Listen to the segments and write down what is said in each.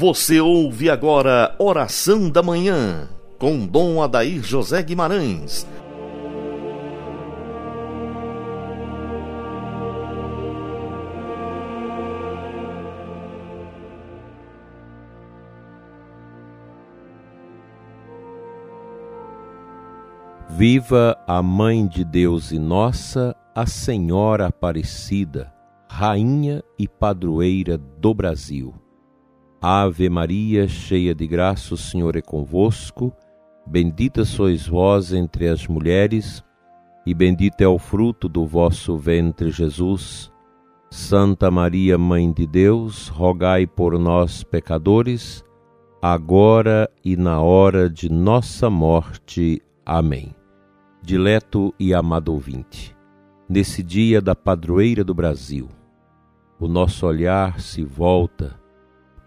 Você ouve agora Oração da Manhã, com Dom Adair José Guimarães. Viva a Mãe de Deus e Nossa, a Senhora Aparecida, Rainha e Padroeira do Brasil. Ave Maria, cheia de graça, o Senhor é convosco. Bendita sois vós entre as mulheres, e bendito é o fruto do vosso ventre, Jesus. Santa Maria, Mãe de Deus, rogai por nós, pecadores, agora e na hora de nossa morte. Amém. Dileto e amado ouvinte, nesse dia da padroeira do Brasil, o nosso olhar se volta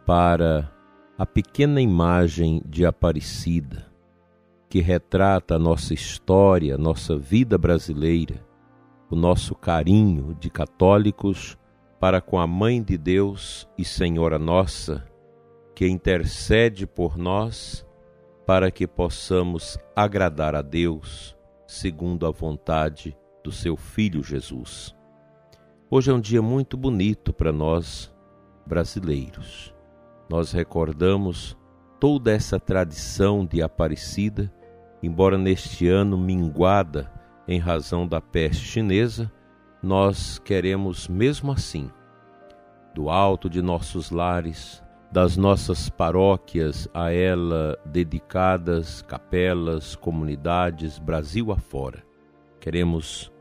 para a pequena imagem de Aparecida, que retrata a nossa história, nossa vida brasileira, o nosso carinho de católicos para com a Mãe de Deus e Senhora Nossa, que intercede por nós para que possamos agradar a Deus segundo a vontade do seu Filho Jesus. Hoje é um dia muito bonito para nós brasileiros nós recordamos toda essa tradição de Aparecida, embora neste ano minguada em razão da peste chinesa, nós queremos mesmo assim, do alto de nossos lares, das nossas paróquias a ela dedicadas, capelas, comunidades, Brasil afora. Queremos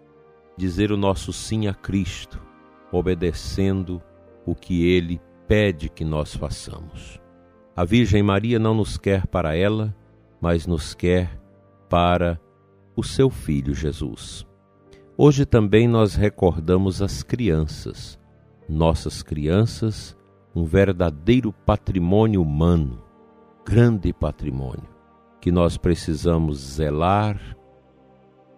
dizer o nosso sim a Cristo, obedecendo o que ele pede que nós façamos. A Virgem Maria não nos quer para ela, mas nos quer para o seu filho Jesus. Hoje também nós recordamos as crianças, nossas crianças, um verdadeiro patrimônio humano, grande patrimônio, que nós precisamos zelar,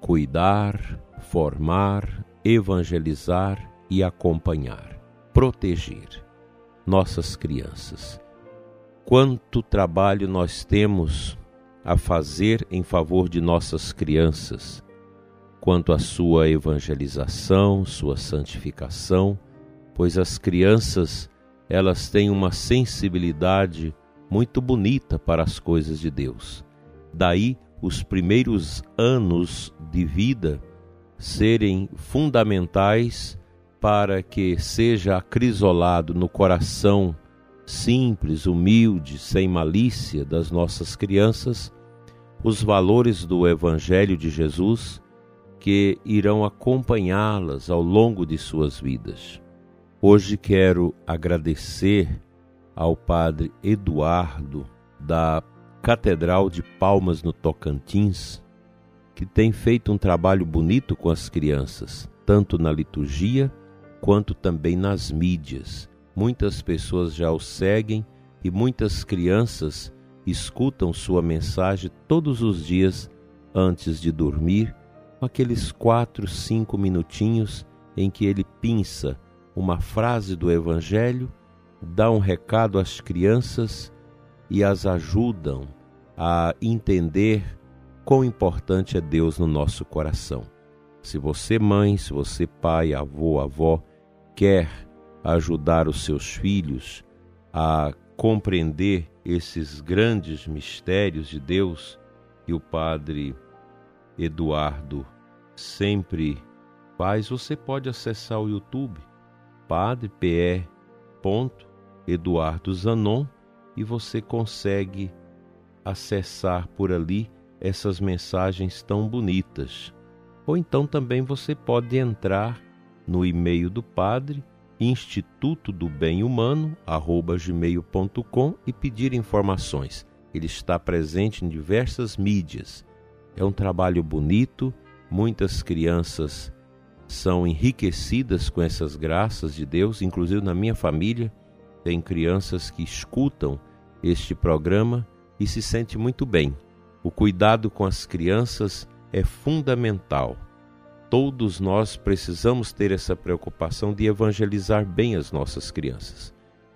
cuidar, formar, evangelizar e acompanhar, proteger nossas crianças. Quanto trabalho nós temos a fazer em favor de nossas crianças, quanto à sua evangelização, sua santificação, pois as crianças, elas têm uma sensibilidade muito bonita para as coisas de Deus. Daí os primeiros anos de vida serem fundamentais para que seja acrisolado no coração simples, humilde, sem malícia das nossas crianças os valores do Evangelho de Jesus que irão acompanhá-las ao longo de suas vidas. Hoje quero agradecer ao Padre Eduardo da Catedral de Palmas no Tocantins, que tem feito um trabalho bonito com as crianças, tanto na liturgia quanto também nas mídias. Muitas pessoas já o seguem e muitas crianças escutam sua mensagem todos os dias antes de dormir, com aqueles quatro, cinco minutinhos em que ele pinça uma frase do Evangelho, dá um recado às crianças e as ajudam a entender quão importante é Deus no nosso coração. Se você, mãe, se você, pai, avô, avó, quer ajudar os seus filhos a compreender esses grandes mistérios de Deus que o Padre Eduardo sempre faz, você pode acessar o YouTube Padre PE. Eduardo Zanon e você consegue acessar por ali essas mensagens tão bonitas. Ou então também você pode entrar no e-mail do padre instituto do bem humano gmail.com e pedir informações. Ele está presente em diversas mídias. É um trabalho bonito, muitas crianças são enriquecidas com essas graças de Deus, inclusive na minha família tem crianças que escutam este programa e se sentem muito bem. O cuidado com as crianças é fundamental todos nós precisamos ter essa preocupação de evangelizar bem as nossas crianças.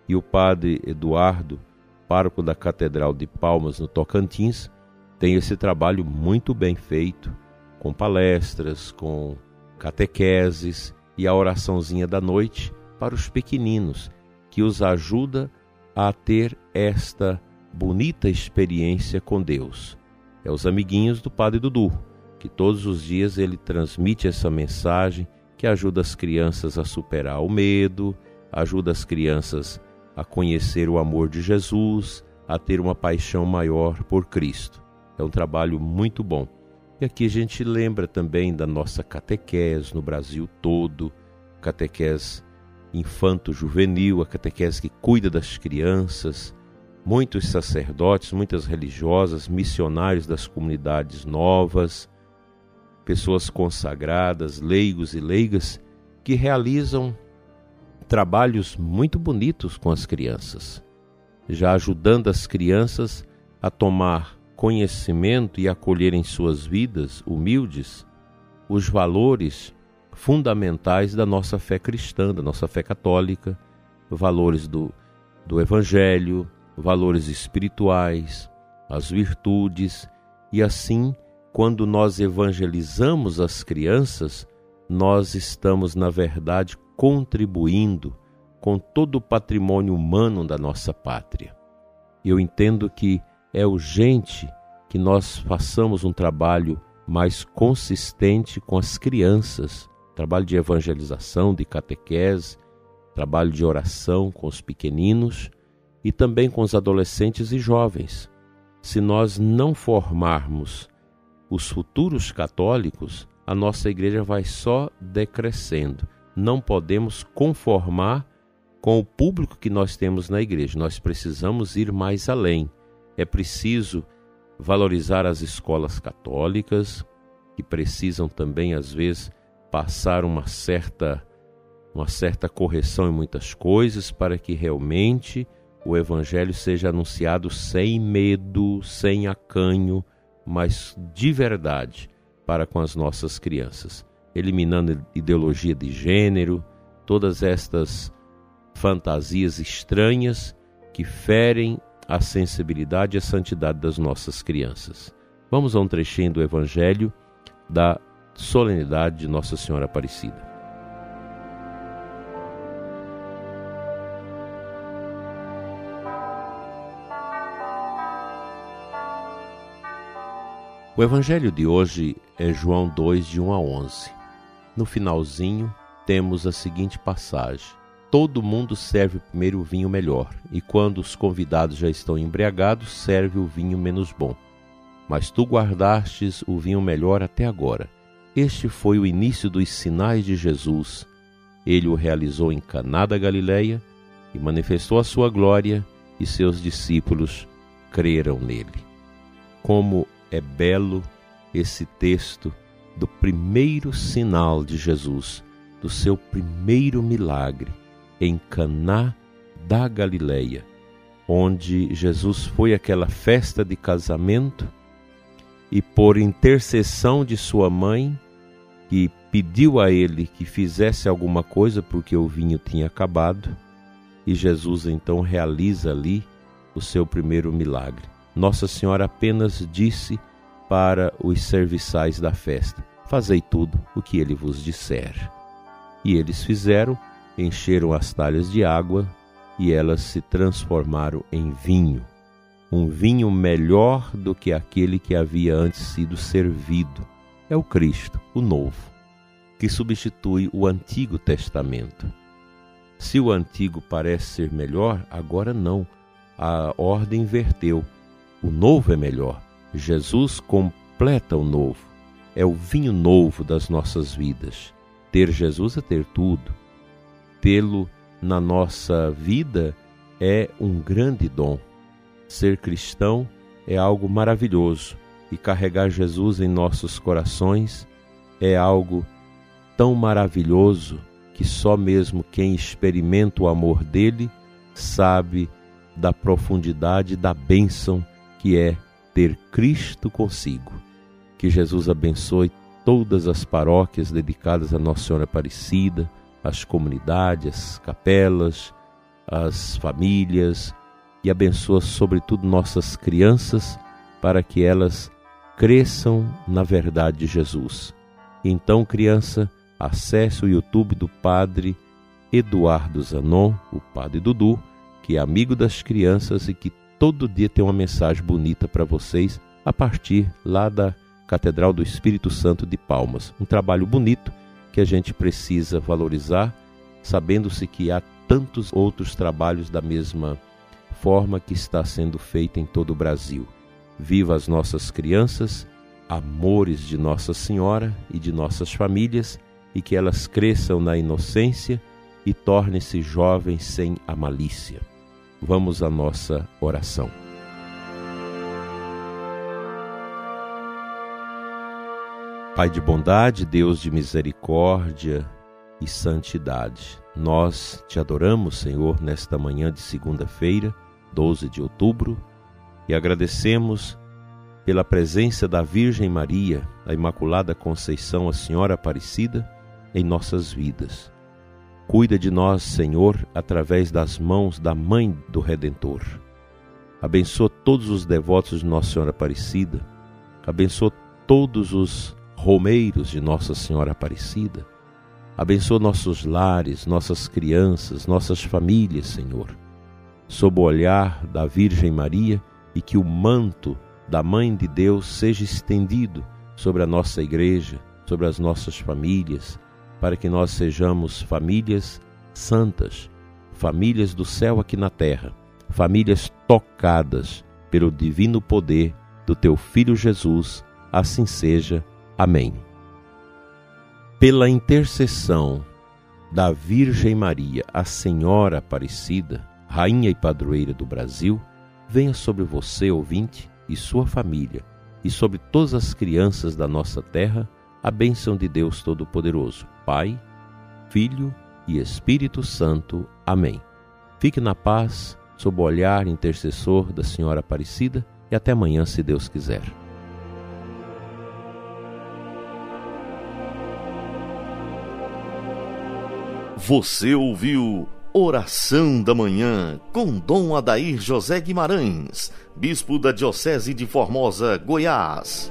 E o padre Eduardo pároco da Catedral de Palmas, no Tocantins, tem esse trabalho muito bem feito, com palestras, com catequeses e a oraçãozinha da noite para os pequeninos, que os ajuda a ter esta bonita experiência com Deus. É os amiguinhos do Padre Dudu, que todos os dias ele transmite essa mensagem que ajuda as crianças a superar o medo, ajuda as crianças a conhecer o amor de Jesus, a ter uma paixão maior por Cristo. É um trabalho muito bom. E aqui a gente lembra também da nossa catequese no Brasil todo, catequese infanto-juvenil, a catequese que cuida das crianças, muitos sacerdotes, muitas religiosas, missionários das comunidades novas, pessoas consagradas, leigos e leigas que realizam trabalhos muito bonitos com as crianças, já ajudando as crianças a tomar conhecimento e acolher em suas vidas humildes os valores fundamentais da nossa fé cristã, da nossa fé católica, valores do, do Evangelho, valores espirituais, as virtudes, e assim, quando nós evangelizamos as crianças, nós estamos, na verdade, contribuindo com todo o patrimônio humano da nossa pátria. Eu entendo que é urgente que nós façamos um trabalho mais consistente com as crianças, trabalho de evangelização, de catequese, trabalho de oração com os pequeninos e também com os adolescentes e jovens. Se nós não formarmos os futuros católicos, a nossa igreja vai só decrescendo. Não podemos conformar com o público que nós temos na igreja. Nós precisamos ir mais além. É preciso valorizar as escolas católicas, que precisam também, às vezes, passar uma certa, uma certa correção em muitas coisas para que realmente o Evangelho seja anunciado sem medo, sem acanho, mas de verdade para com as nossas crianças, eliminando ideologia de gênero, todas estas fantasias estranhas que ferem a sensibilidade e a santidade das nossas crianças. Vamos a um trechinho do Evangelho da solenidade de Nossa Senhora Aparecida. O evangelho de hoje é João 2, de 1 a 11. No finalzinho, temos a seguinte passagem: Todo mundo serve primeiro o vinho melhor, e quando os convidados já estão embriagados, serve o vinho menos bom. Mas tu guardastes o vinho melhor até agora. Este foi o início dos sinais de Jesus. Ele o realizou em Caná da Galileia e manifestou a sua glória, e seus discípulos creram nele. Como é belo esse texto do primeiro sinal de Jesus, do seu primeiro milagre em Caná da Galileia, onde Jesus foi àquela festa de casamento e por intercessão de sua mãe, que pediu a ele que fizesse alguma coisa porque o vinho tinha acabado, e Jesus então realiza ali o seu primeiro milagre. Nossa Senhora apenas disse para os serviçais da festa: Fazei tudo o que ele vos disser. E eles fizeram, encheram as talhas de água e elas se transformaram em vinho, um vinho melhor do que aquele que havia antes sido servido. É o Cristo, o Novo, que substitui o Antigo Testamento. Se o antigo parece ser melhor, agora não. A ordem inverteu o novo é melhor. Jesus completa o novo. É o vinho novo das nossas vidas. Ter Jesus é ter tudo. Tê-lo na nossa vida é um grande dom. Ser cristão é algo maravilhoso e carregar Jesus em nossos corações é algo tão maravilhoso que só mesmo quem experimenta o amor dele sabe da profundidade da bênção que é ter Cristo consigo. Que Jesus abençoe todas as paróquias dedicadas a Nossa Senhora Aparecida, as comunidades, as capelas, as famílias, e abençoa sobretudo nossas crianças para que elas cresçam na verdade de Jesus. Então, criança, acesse o YouTube do Padre Eduardo Zanon, o Padre Dudu, que é amigo das crianças e que todo dia tem uma mensagem bonita para vocês a partir lá da Catedral do Espírito Santo de Palmas. Um trabalho bonito que a gente precisa valorizar, sabendo-se que há tantos outros trabalhos da mesma forma que está sendo feita em todo o Brasil. Viva as nossas crianças, amores de Nossa Senhora e de nossas famílias, e que elas cresçam na inocência e tornem-se jovens sem a malícia. Vamos à nossa oração. Pai de bondade, Deus de misericórdia e santidade, nós te adoramos, Senhor, nesta manhã de segunda-feira, 12 de outubro, e agradecemos pela presença da Virgem Maria, a Imaculada Conceição, a Senhora Aparecida, em nossas vidas. Cuida de nós, Senhor, através das mãos da Mãe do Redentor. Abençoa todos os devotos de Nossa Senhora Aparecida. Abençoa todos os romeiros de Nossa Senhora Aparecida. Abençoa nossos lares, nossas crianças, nossas famílias, Senhor. Sob o olhar da Virgem Maria e que o manto da Mãe de Deus seja estendido sobre a nossa igreja, sobre as nossas famílias, para que nós sejamos famílias santas, famílias do céu aqui na terra, famílias tocadas pelo divino poder do teu Filho Jesus. Assim seja. Amém. Pela intercessão da Virgem Maria, a Senhora Aparecida, Rainha e Padroeira do Brasil, venha sobre você, ouvinte, e sua família, e sobre todas as crianças da nossa terra, a bênção de Deus Todo-Poderoso, Pai, Filho e Espírito Santo. Amém. Fique na paz, sob o olhar intercessor da Senhora Aparecida, e até amanhã, se Deus quiser. Você ouviu Oração da Manhã com Dom Adair José Guimarães, Bispo da Diocese de Formosa, Goiás.